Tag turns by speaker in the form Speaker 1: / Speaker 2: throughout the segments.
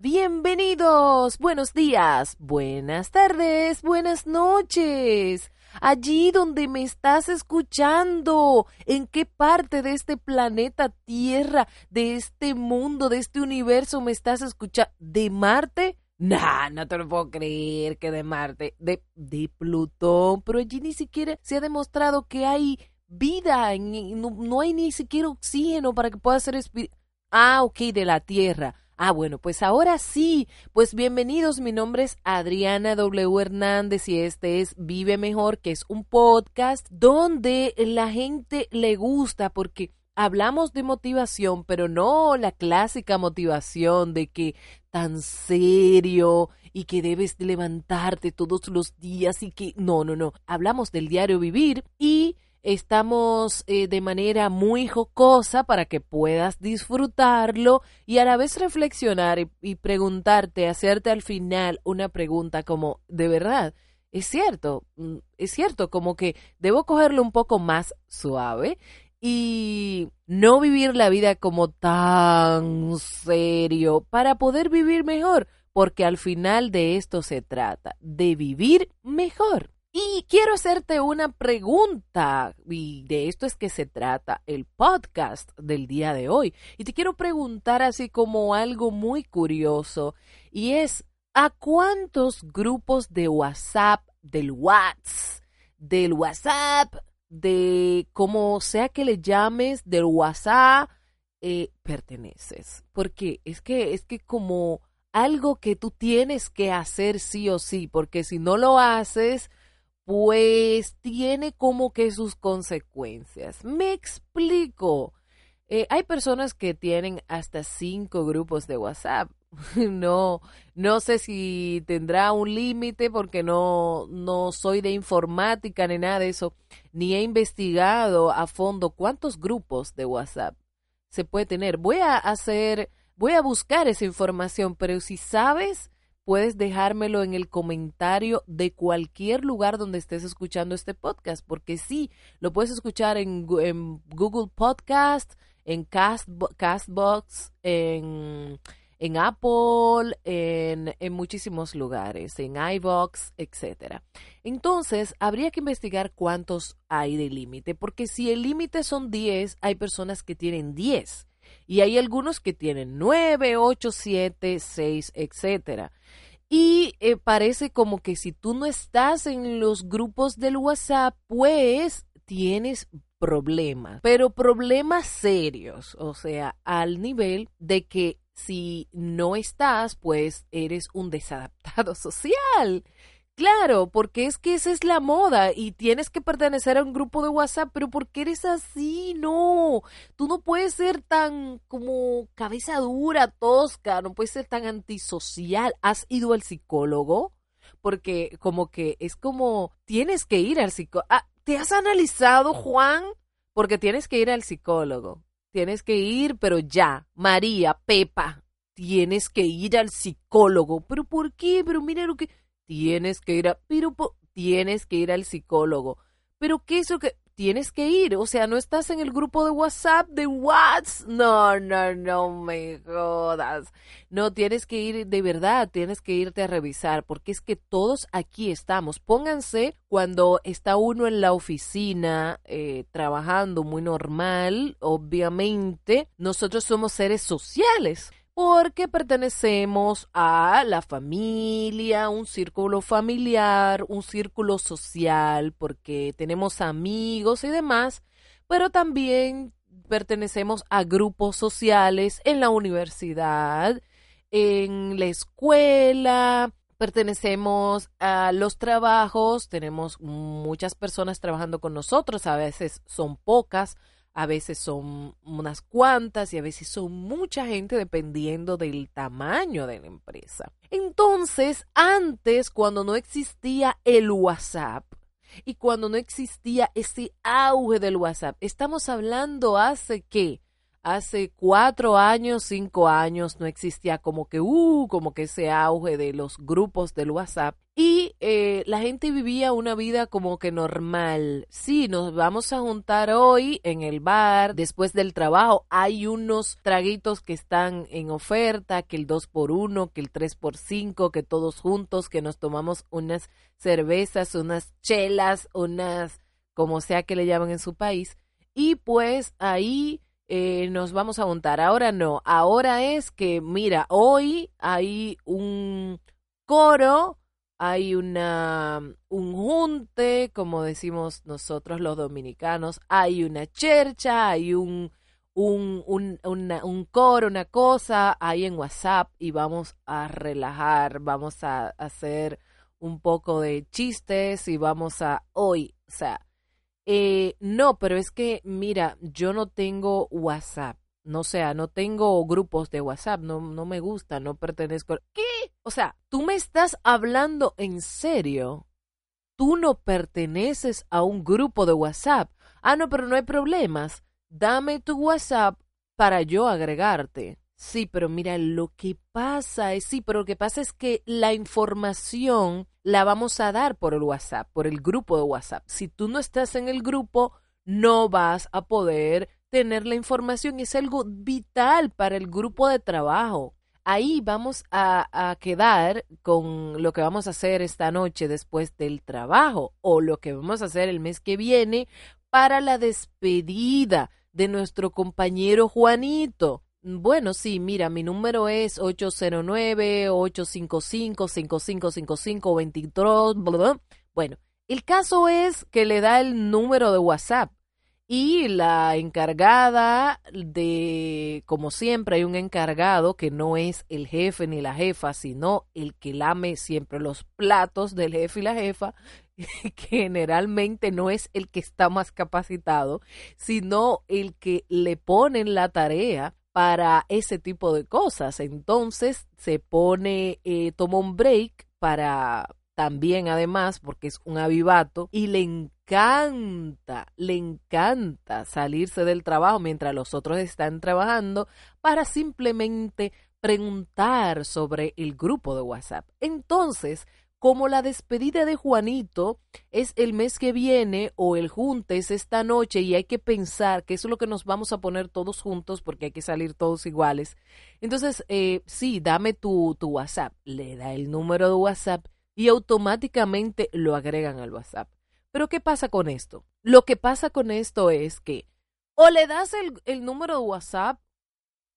Speaker 1: Bienvenidos, buenos días, buenas tardes, buenas noches. Allí donde me estás escuchando, en qué parte de este planeta Tierra, de este mundo, de este universo me estás escuchando, de Marte, Nah, no te lo puedo creer que de Marte, de, de Plutón, pero allí ni siquiera se ha demostrado que hay vida, no, no hay ni siquiera oxígeno para que pueda ser Ah, ok, de la Tierra. Ah, bueno, pues ahora sí, pues bienvenidos, mi nombre es Adriana W. Hernández y este es Vive Mejor, que es un podcast donde la gente le gusta porque hablamos de motivación, pero no la clásica motivación de que tan serio y que debes levantarte todos los días y que no, no, no. Hablamos del diario vivir y estamos eh, de manera muy jocosa para que puedas disfrutarlo y a la vez reflexionar y, y preguntarte, hacerte al final una pregunta como, ¿de verdad? Es cierto, mm, es cierto, como que debo cogerlo un poco más suave y no vivir la vida como tan serio para poder vivir mejor, porque al final de esto se trata, de vivir mejor. Y quiero hacerte una pregunta, y de esto es que se trata el podcast del día de hoy. Y te quiero preguntar así como algo muy curioso, y es, ¿a cuántos grupos de WhatsApp, del WhatsApp, del WhatsApp, de como sea que le llames, del WhatsApp, eh, perteneces. Porque es que, es que como algo que tú tienes que hacer sí o sí, porque si no lo haces, pues tiene como que sus consecuencias. Me explico. Eh, hay personas que tienen hasta cinco grupos de WhatsApp. No, no sé si tendrá un límite porque no, no soy de informática ni nada de eso, ni he investigado a fondo cuántos grupos de WhatsApp se puede tener. Voy a hacer, voy a buscar esa información, pero si sabes, puedes dejármelo en el comentario de cualquier lugar donde estés escuchando este podcast, porque sí, lo puedes escuchar en, Google Podcast, en Castbox, en en Apple, en, en muchísimos lugares, en iVox, etc. Entonces, habría que investigar cuántos hay de límite, porque si el límite son 10, hay personas que tienen 10 y hay algunos que tienen 9, 8, 7, 6, etc. Y eh, parece como que si tú no estás en los grupos del WhatsApp, pues tienes problemas, pero problemas serios, o sea, al nivel de que si no estás, pues eres un desadaptado social. Claro, porque es que esa es la moda y tienes que pertenecer a un grupo de WhatsApp, pero ¿por qué eres así? No, tú no puedes ser tan como cabeza dura, tosca, no puedes ser tan antisocial. ¿Has ido al psicólogo? Porque como que es como, tienes que ir al psicólogo. Ah, ¿Te has analizado, Juan? Porque tienes que ir al psicólogo. Tienes que ir, pero ya. María, Pepa, tienes que ir al psicólogo. ¿Pero por qué? Pero mira lo que... Tienes que ir a... Pero tienes que ir al psicólogo. ¿Pero qué es lo que...? tienes que ir. O sea, no estás en el grupo de WhatsApp de WhatsApp. No, no, no me jodas. No, tienes que ir de verdad, tienes que irte a revisar, porque es que todos aquí estamos. Pónganse cuando está uno en la oficina eh, trabajando muy normal, obviamente, nosotros somos seres sociales porque pertenecemos a la familia, un círculo familiar, un círculo social, porque tenemos amigos y demás, pero también pertenecemos a grupos sociales en la universidad, en la escuela, pertenecemos a los trabajos, tenemos muchas personas trabajando con nosotros, a veces son pocas, a veces son unas cuantas y a veces son mucha gente dependiendo del tamaño de la empresa. Entonces, antes, cuando no existía el WhatsApp y cuando no existía ese auge del WhatsApp, estamos hablando hace qué? Hace cuatro años, cinco años, no existía como que, uh, como que ese auge de los grupos del WhatsApp. Y eh, la gente vivía una vida como que normal. Sí, nos vamos a juntar hoy en el bar después del trabajo. Hay unos traguitos que están en oferta, que el 2 por 1 que el 3 por 5 que todos juntos, que nos tomamos unas cervezas, unas chelas, unas, como sea que le llaman en su país. Y pues ahí eh, nos vamos a juntar. Ahora no, ahora es que, mira, hoy hay un coro, hay una, un junte, como decimos nosotros los dominicanos, hay una chercha, hay un, un, un, un coro, una cosa ahí en WhatsApp y vamos a relajar, vamos a hacer un poco de chistes y vamos a hoy, o sea, eh, no, pero es que, mira, yo no tengo WhatsApp. No sea, no tengo grupos de WhatsApp, no, no me gusta, no pertenezco. ¿Qué? O sea, tú me estás hablando en serio. Tú no perteneces a un grupo de WhatsApp. Ah, no, pero no hay problemas. Dame tu WhatsApp para yo agregarte. Sí, pero mira, lo que pasa es, sí, pero lo que pasa es que la información la vamos a dar por el WhatsApp, por el grupo de WhatsApp. Si tú no estás en el grupo, no vas a poder tener la información. Es algo vital para el grupo de trabajo. Ahí vamos a, a, quedar con lo que vamos a hacer esta noche después del trabajo o lo que vamos a hacer el mes que viene para la despedida de nuestro compañero Juanito. Bueno, sí, mira, mi número es 809-855-5555-23. Bueno, el caso es que le da el número de WhatsApp y la encargada de, como siempre, hay un encargado que no es el jefe ni la jefa, sino el que lame siempre los platos del jefe y la jefa, generalmente no es el que está más capacitado, sino el que le ponen la tarea para ese tipo de cosas. Entonces se pone, eh, toma un break para también además, porque es un avivato, y le encanta, le encanta salirse del trabajo mientras los otros están trabajando para simplemente preguntar sobre el grupo de WhatsApp. Entonces, como la despedida de Juanito es el mes que viene o el juntes esta noche y hay que pensar que eso es lo que nos vamos a poner todos juntos porque hay que salir todos iguales. Entonces, eh, sí, dame tu, tu WhatsApp. Le da el número de WhatsApp y automáticamente lo agregan al WhatsApp. Pero ¿qué pasa con esto? Lo que pasa con esto es que o le das el, el número de WhatsApp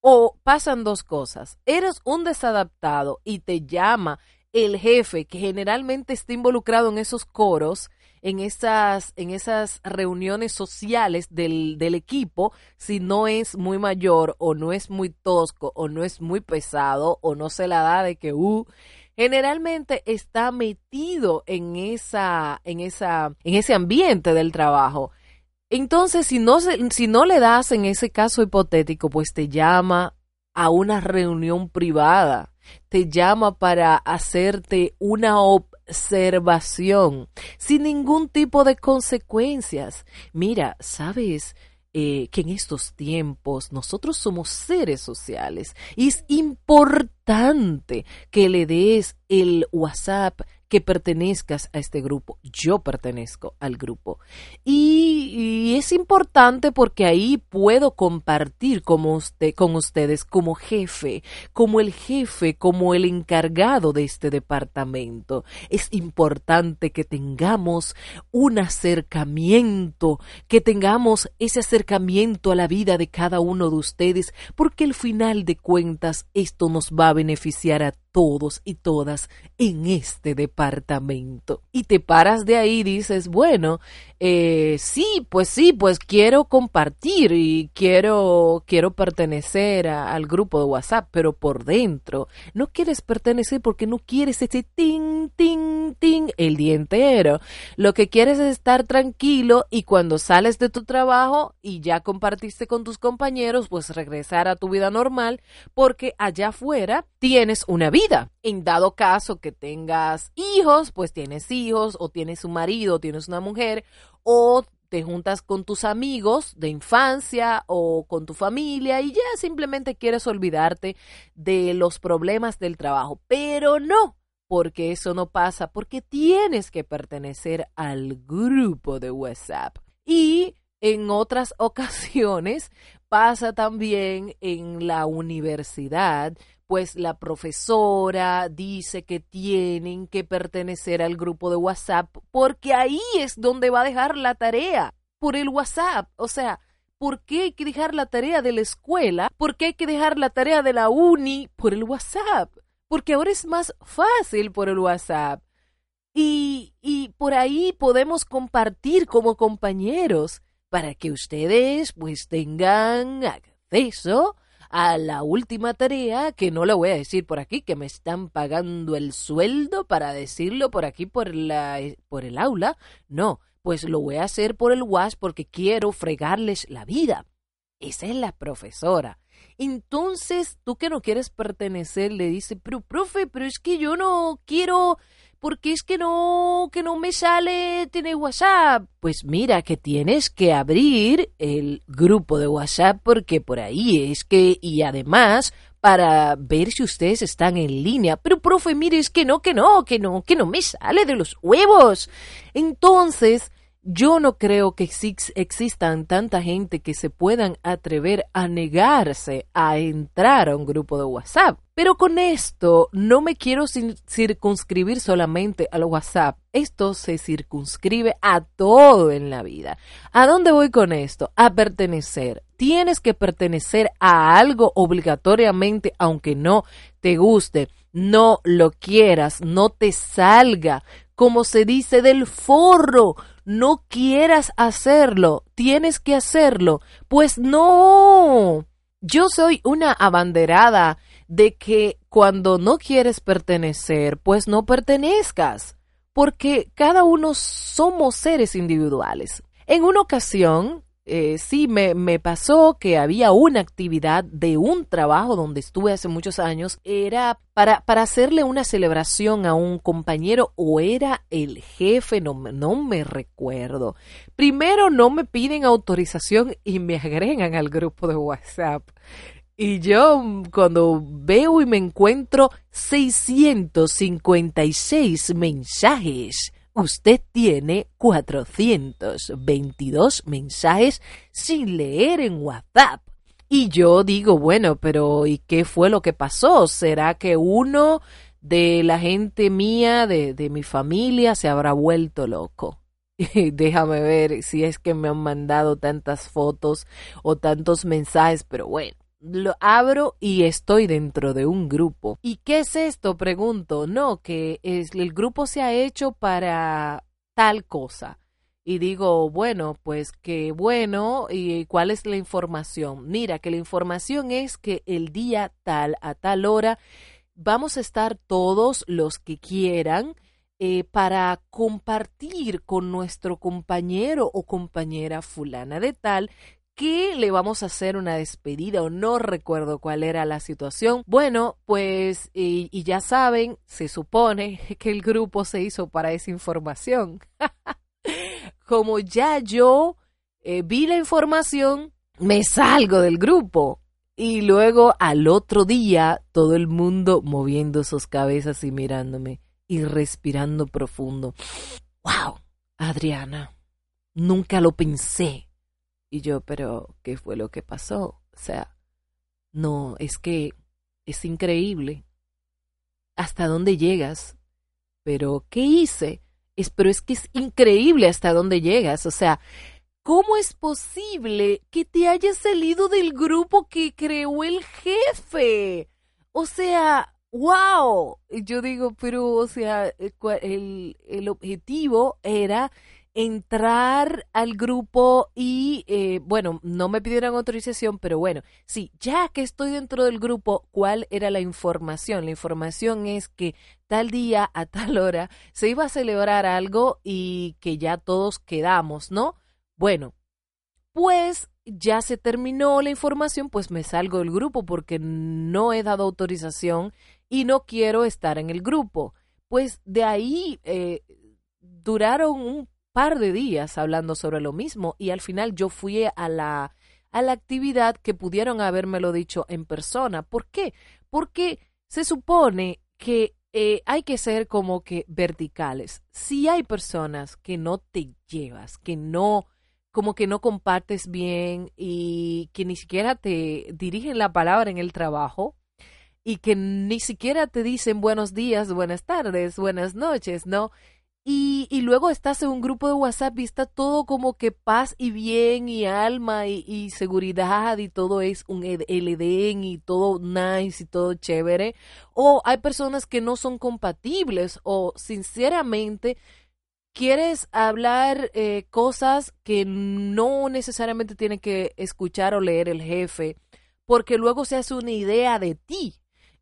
Speaker 1: o pasan dos cosas. Eres un desadaptado y te llama el jefe que generalmente está involucrado en esos coros, en esas, en esas reuniones sociales del, equipo, si no es muy mayor o no es muy tosco o no es muy pesado o no se la da de que, uh, generalmente está metido en esa, en esa, en ese ambiente del trabajo. Entonces, si no, si no le das en ese caso hipotético, pues te llama a una reunión privada te llama para hacerte una observación sin ningún tipo de consecuencias. Mira, sabes eh, que en estos tiempos nosotros somos seres sociales y es importante que le des el WhatsApp que pertenezcas a este grupo. Yo pertenezco al grupo. Y, es importante porque ahí puedo compartir usted, con ustedes como jefe, como el jefe, como el encargado de este departamento. Es importante que tengamos un acercamiento, que tengamos ese acercamiento a la vida de cada uno de ustedes, porque al final de cuentas esto nos va a beneficiar a todos y todas en este departamento. Y te paras de ahí y dices, bueno, eh, sí, pues sí, pues quiero compartir y quiero, quiero pertenecer al grupo de WhatsApp, pero por dentro no quieres pertenecer porque no quieres ese ting, ting, ting el día entero. Lo que quieres es estar tranquilo y cuando sales de tu trabajo y ya compartiste con tus compañeros, pues regresar a tu vida normal porque allá afuera tienes una vida en dado caso que tengas hijos, pues tienes hijos o tienes un marido, o tienes una mujer o te juntas con tus amigos de infancia o con tu familia y ya simplemente quieres olvidarte de los problemas del trabajo. Pero no, porque eso no pasa, porque tienes que pertenecer al grupo de WhatsApp. Y en otras ocasiones pasa también en la universidad, pues la profesora dice que tienen que pertenecer al grupo de WhatsApp porque ahí es donde va a dejar la tarea, por el WhatsApp. O sea, ¿por qué hay que dejar la tarea de la escuela? ¿Por qué hay que dejar la tarea de la uni por el WhatsApp? porque ahora es más fácil por el WhatsApp. Y, y por ahí podemos compartir como compañeros para que ustedes pues tengan acceso a la última tarea, que no la voy a decir por aquí, que me están pagando el sueldo para decirlo por aquí por, la, por el aula. No, pues lo voy a hacer por el WhatsApp porque quiero fregarles la vida. Esa es la profesora. Entonces, tú que no quieres pertenecer, le dice, pero profe, pero es que yo no quiero, porque es que no, que no me sale tener WhatsApp. Pues mira, que tienes que abrir el grupo de WhatsApp porque por ahí es que, y además, para ver si ustedes están en línea. Pero, profe, mire, es que no, que no, que no, que no me sale de los huevos. Entonces, yo no creo que existan tanta gente que se puedan atrever a negarse a entrar a un grupo de WhatsApp. Pero con esto no me quiero circunscribir solamente al WhatsApp. Esto se circunscribe a todo en la vida. ¿A dónde voy con esto? A pertenecer. Tienes que pertenecer a algo obligatoriamente, aunque no te guste, no lo quieras, no te salga, como se dice del forro no quieras hacerlo, tienes que hacerlo. Pues no. Yo soy una abanderada de que cuando no quieres pertenecer, pues no pertenezcas, porque cada uno somos seres individuales. En una ocasión, eh, sí me, me, pasó que había una actividad de un trabajo donde estuve hace muchos años, era para, para hacerle una celebración a un compañero o era el jefe, no, no me recuerdo. Primero no me piden autorización y me agregan al grupo de WhatsApp. Y yo cuando veo y me encuentro 656 mensajes usted tiene 422 mensajes sin leer en WhatsApp. Y yo digo, bueno, pero ¿y qué fue lo que pasó? ¿Será que uno de la gente mía, de, mi familia, se habrá vuelto loco? Déjame ver si es que me han mandado tantas fotos o tantos mensajes, pero bueno lo abro y estoy dentro de un grupo. ¿Y qué es esto? Pregunto. No, que es, el grupo se ha hecho para tal cosa. Y digo, bueno, pues qué bueno. ¿Y cuál es la información? Mira, que la información es que el día tal, a tal hora, vamos a estar todos los que quieran eh, para compartir con nuestro compañero o compañera fulana de tal que le vamos a hacer una despedida o no recuerdo cuál era la situación. Bueno, pues y, ya saben, se supone que el grupo se hizo para esa información. Como ya yo eh, vi la información, me salgo del grupo. Y luego al otro día todo el mundo moviendo sus cabezas y mirándome y respirando profundo. ¡Wow! Adriana, nunca lo pensé y yo, pero ¿qué fue lo que pasó? O sea, no, es que es increíble. ¿Hasta dónde llegas? Pero, ¿qué hice? Es, pero es que es increíble hasta dónde llegas. O sea, ¿cómo es posible que te hayas salido del grupo que creó el jefe? O sea, wow. Yo digo, pero, o sea, el, el objetivo era entrar al grupo y, eh, bueno, no me pidieron autorización, pero bueno, sí, ya que estoy dentro del grupo, ¿cuál era la información? La información es que tal día, a tal hora, se iba a celebrar algo y que ya todos quedamos, ¿no? Bueno, pues ya se terminó la información, pues me salgo del grupo porque no he dado autorización y no quiero estar en el grupo. Pues de ahí eh, duraron un par de días hablando sobre lo mismo y al final yo fui a la, a la actividad que pudieron habérmelo dicho en persona. ¿Por qué? Porque se supone que eh, hay que ser como que verticales. Si hay personas que no te llevas, que no, como que no compartes bien y que ni siquiera te dirigen la palabra en el trabajo y que ni siquiera te dicen buenos días, buenas tardes, buenas noches, ¿no? Y, y, luego estás en un grupo de WhatsApp y está todo como que paz y bien y alma y, seguridad y todo es un el Edén y todo nice y todo chévere. O hay personas que no son compatibles o sinceramente quieres hablar eh, cosas que no necesariamente tiene que escuchar o leer el jefe porque luego se hace una idea de ti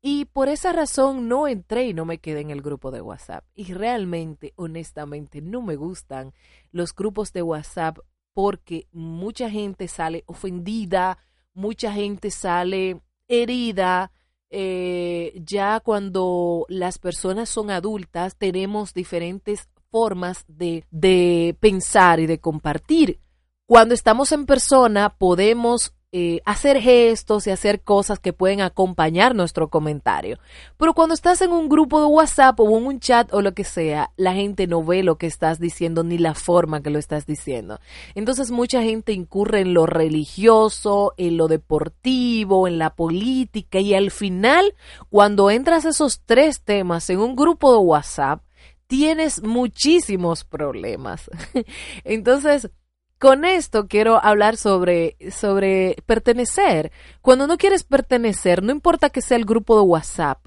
Speaker 1: y por esa razón no entré y no me quedé en el grupo de WhatsApp. Y realmente, honestamente, no me gustan los grupos de WhatsApp porque mucha gente sale ofendida, mucha gente sale herida. Eh, ya cuando las personas son adultas tenemos diferentes formas de, de pensar y de compartir. Cuando estamos en persona podemos eh, hacer gestos y hacer cosas que pueden acompañar nuestro comentario. Pero cuando estás en un grupo de WhatsApp o en un chat o lo que sea, la gente no ve lo que estás diciendo ni la forma que lo estás diciendo. Entonces mucha gente incurre en lo religioso, en lo deportivo, en la política y al final, cuando entras esos tres temas en un grupo de WhatsApp, tienes muchísimos problemas. Entonces, con esto quiero hablar sobre, sobre pertenecer. Cuando no quieres pertenecer, no importa que sea el grupo de WhatsApp.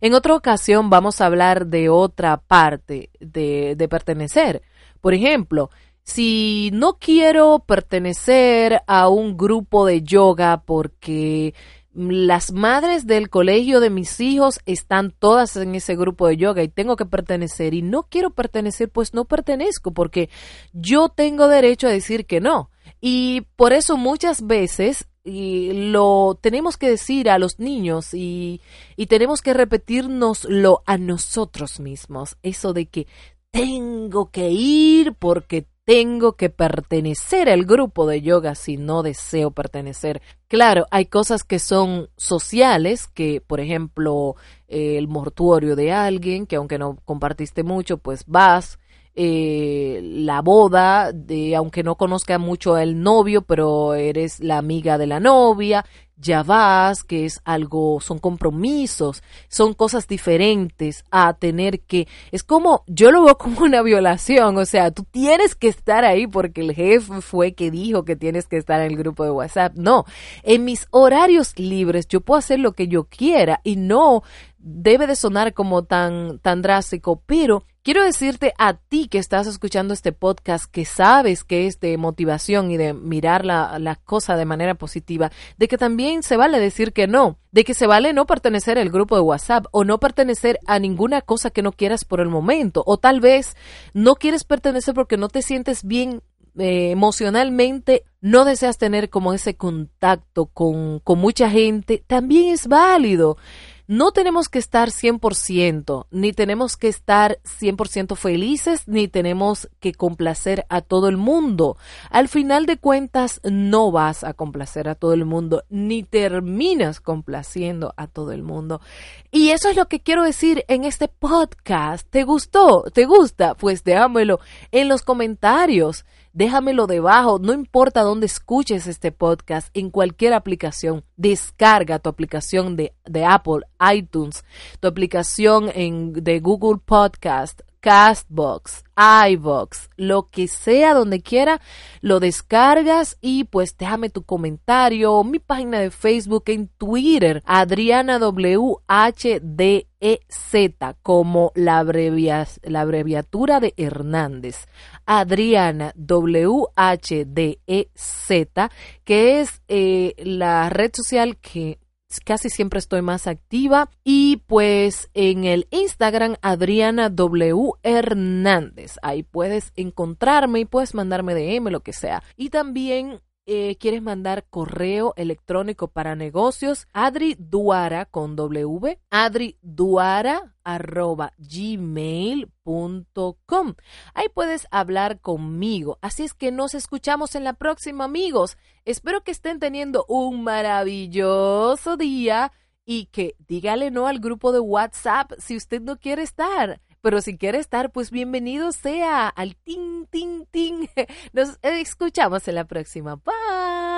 Speaker 1: En otra ocasión vamos a hablar de otra parte de, de pertenecer. Por ejemplo, si no quiero pertenecer a un grupo de yoga porque las madres del colegio de mis hijos están todas en ese grupo de yoga y tengo que pertenecer y no quiero pertenecer, pues no pertenezco porque yo tengo derecho a decir que no. Y por eso muchas veces y lo tenemos que decir a los niños y, y tenemos que repetirnoslo a nosotros mismos, eso de que tengo que ir porque tengo que pertenecer al grupo de yoga si no deseo pertenecer. Claro, hay cosas que son sociales, que por ejemplo el mortuorio de alguien, que aunque no compartiste mucho, pues vas. Eh, la boda, de, aunque no conozca mucho al novio, pero eres la amiga de la novia, ya vas, que es algo, son compromisos, son cosas diferentes a tener que, es como, yo lo veo como una violación, o sea, tú tienes que estar ahí porque el jefe fue que dijo que tienes que estar en el grupo de WhatsApp. No, en mis horarios libres yo puedo hacer lo que yo quiera y no debe de sonar como tan, tan drástico, pero quiero decirte a ti que estás escuchando este podcast, que sabes que es de motivación y de mirar la, la cosa de manera positiva, de que también se vale decir que no, de que se vale no pertenecer al grupo de WhatsApp o no pertenecer a ninguna cosa que no quieras por el momento, o tal vez no quieres pertenecer porque no te sientes bien eh, emocionalmente no deseas tener como ese contacto con, con mucha gente, también es válido no tenemos que estar 100%, ni tenemos que estar 100% felices, ni tenemos que complacer a todo el mundo. Al final de cuentas, no vas a complacer a todo el mundo, ni terminas complaciendo a todo el mundo. Y eso es lo que quiero decir en este podcast. ¿Te gustó? ¿Te gusta? Pues déjamelo en los comentarios déjamelo debajo, no importa dónde escuches este podcast, en cualquier aplicación, descarga tu aplicación de, de Apple, iTunes, tu aplicación en, de Google Podcast, Castbox, iBox, lo que sea donde quiera, lo descargas y pues déjame tu comentario, mi página de Facebook, en Twitter, Adriana WHDEZ, como la, la abreviatura de Hernández. Adriana WHDEZ, que es eh, la red social que casi siempre estoy más activa. Y pues en el Instagram, Adriana W. Hernández. Ahí puedes encontrarme y puedes mandarme DM, lo que sea. Y también eh, quieres mandar correo electrónico para negocios, Adri Duara con W, Adri Duara arroba gmail.com. Ahí puedes hablar conmigo. Así es que nos escuchamos en la próxima, amigos. Espero que estén teniendo un maravilloso día y que dígale no al grupo de WhatsApp si usted no quiere estar. Pero si quiere estar, pues bienvenido sea al ting, ting, ting. Nos escuchamos en la próxima. Bye.